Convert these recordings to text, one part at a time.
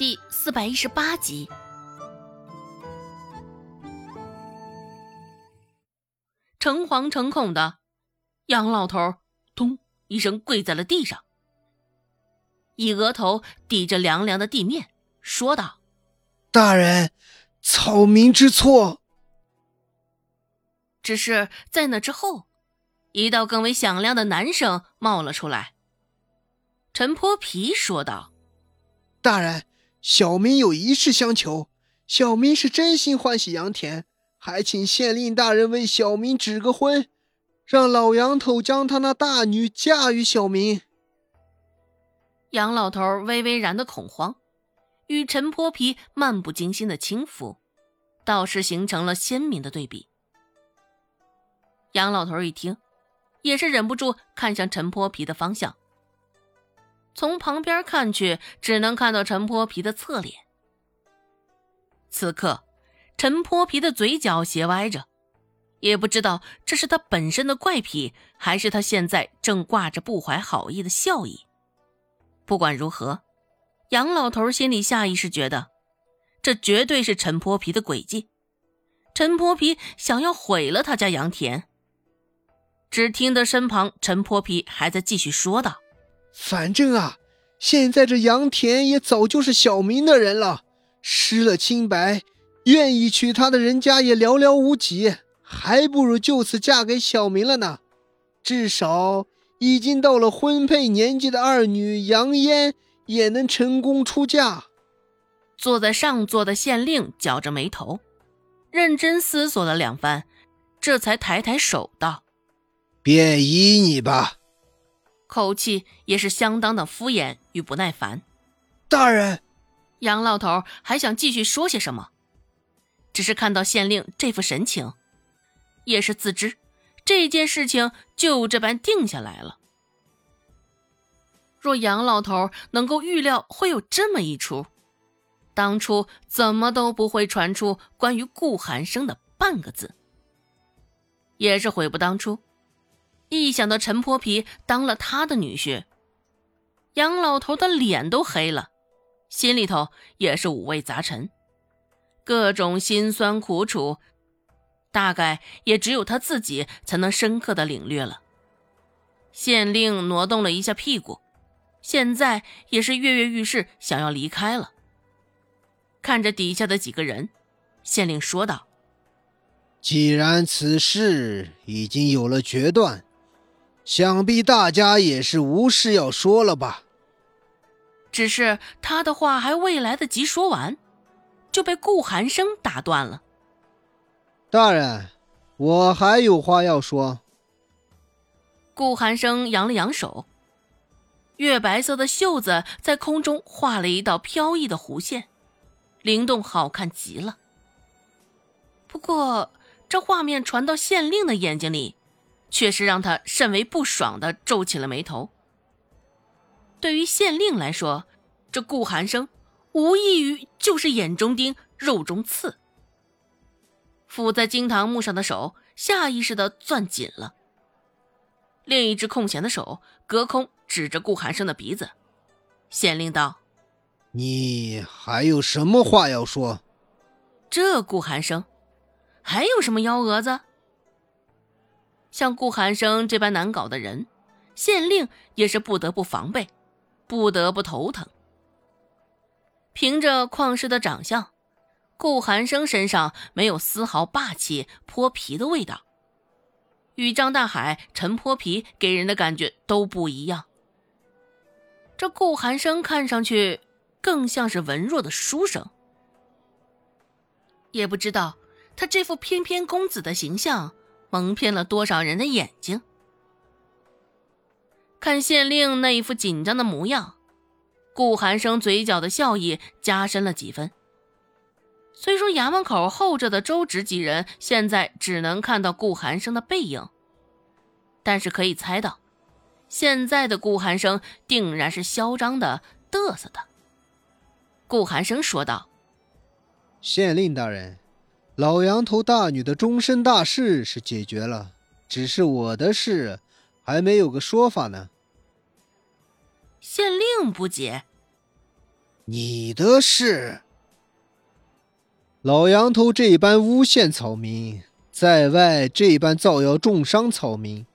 第四百一十八集。诚惶诚恐的杨老头，咚一声跪在了地上，一额头抵着凉凉的地面，说道：“大人，草民知错。”只是在那之后，一道更为响亮的男声冒了出来。陈泼皮说道：“大人，小民有一事相求。小民是真心欢喜杨田，还请县令大人为小民指个婚，让老杨头将他那大女嫁与小民。”杨老头微微然的恐慌，与陈泼皮漫不经心的轻浮，倒是形成了鲜明的对比。杨老头一听，也是忍不住看向陈泼皮的方向。从旁边看去，只能看到陈泼皮的侧脸。此刻，陈泼皮的嘴角斜歪着，也不知道这是他本身的怪癖，还是他现在正挂着不怀好意的笑意。不管如何，杨老头心里下意识觉得，这绝对是陈泼皮的诡计。陈泼皮想要毁了他家杨田。只听得身旁陈泼皮还在继续说道。反正啊，现在这杨田也早就是小民的人了，失了清白，愿意娶她的人家也寥寥无几，还不如就此嫁给小民了呢。至少已经到了婚配年纪的二女杨嫣也能成功出嫁。坐在上座的县令绞着眉头，认真思索了两番，这才抬抬手道：“便依你吧。”口气也是相当的敷衍与不耐烦。大人，杨老头还想继续说些什么，只是看到县令这副神情，也是自知这件事情就这般定下来了。若杨老头能够预料会有这么一出，当初怎么都不会传出关于顾寒生的半个字，也是悔不当初。一想到陈泼皮当了他的女婿，杨老头的脸都黑了，心里头也是五味杂陈，各种辛酸苦楚，大概也只有他自己才能深刻的领略了。县令挪动了一下屁股，现在也是跃跃欲试，想要离开了。看着底下的几个人，县令说道：“既然此事已经有了决断。”想必大家也是无事要说了吧？只是他的话还未来得及说完，就被顾寒生打断了。大人，我还有话要说。顾寒生扬了扬手，月白色的袖子在空中画了一道飘逸的弧线，灵动好看极了。不过，这画面传到县令的眼睛里。却是让他甚为不爽的皱起了眉头。对于县令来说，这顾寒生无异于就是眼中钉、肉中刺。抚在金堂木上的手下意识的攥紧了，另一只空闲的手隔空指着顾寒生的鼻子。县令道：“你还有什么话要说？”这顾寒生还有什么幺蛾子？像顾寒生这般难搞的人，县令也是不得不防备，不得不头疼。凭着旷世的长相，顾寒生身上没有丝毫霸气泼皮的味道，与张大海、陈泼皮给人的感觉都不一样。这顾寒生看上去更像是文弱的书生，也不知道他这副翩翩公子的形象。蒙骗了多少人的眼睛？看县令那一副紧张的模样，顾寒生嘴角的笑意加深了几分。虽说衙门口候着的周芷几人现在只能看到顾寒生的背影，但是可以猜到，现在的顾寒生定然是嚣张的、嘚瑟的。顾寒生说道：“县令大人。”老杨头大女的终身大事是解决了，只是我的事还没有个说法呢。县令不解，你的事。老杨头这般诬陷草民，在外这般造谣重伤草民，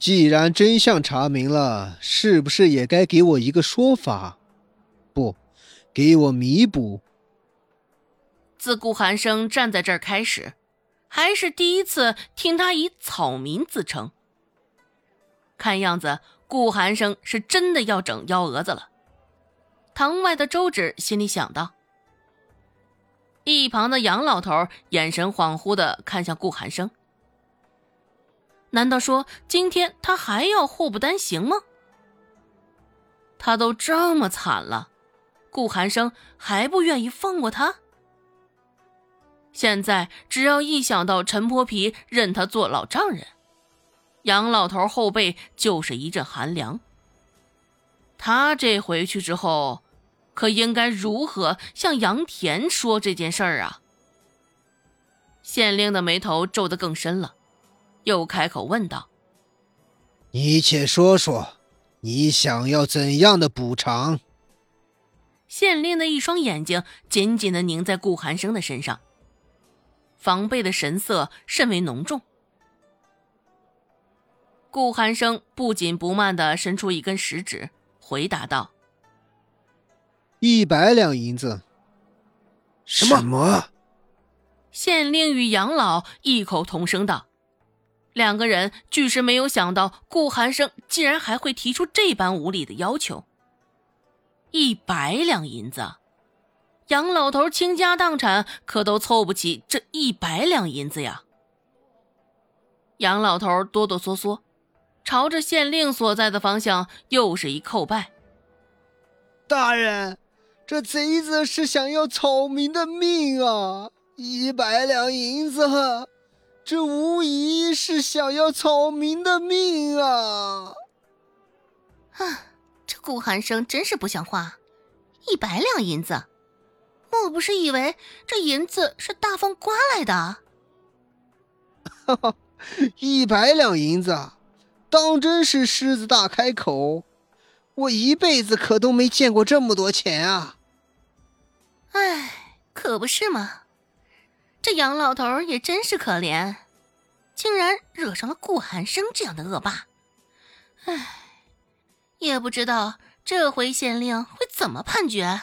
既然真相查明了，是不是也该给我一个说法？不，给我弥补。自顾寒生站在这儿开始，还是第一次听他以草民自称。看样子，顾寒生是真的要整幺蛾子了。堂外的周芷心里想到。一旁的杨老头眼神恍惚的看向顾寒生，难道说今天他还要祸不单行吗？他都这么惨了，顾寒生还不愿意放过他？现在只要一想到陈泼皮认他做老丈人，杨老头后背就是一阵寒凉。他这回去之后，可应该如何向杨田说这件事儿啊？县令的眉头皱得更深了，又开口问道：“你且说说，你想要怎样的补偿？”县令的一双眼睛紧紧的凝在顾寒生的身上。防备的神色甚为浓重。顾寒生不紧不慢的伸出一根食指，回答道：“一百两银子。”什么？县令与杨老异口同声道。两个人俱是没有想到，顾寒生竟然还会提出这般无理的要求。一百两银子。杨老头倾家荡产，可都凑不起这一百两银子呀！杨老头哆哆嗦嗦，朝着县令所在的方向又是一叩拜。大人，这贼子是想要草民的命啊！一百两银子，这无疑是想要草民的命啊！啊，这顾寒生真是不像话，一百两银子。莫不是以为这银子是大风刮来的？哈哈，一百两银子，当真是狮子大开口！我一辈子可都没见过这么多钱啊！哎，可不是嘛！这杨老头也真是可怜，竟然惹上了顾寒生这样的恶霸。哎，也不知道这回县令会怎么判决。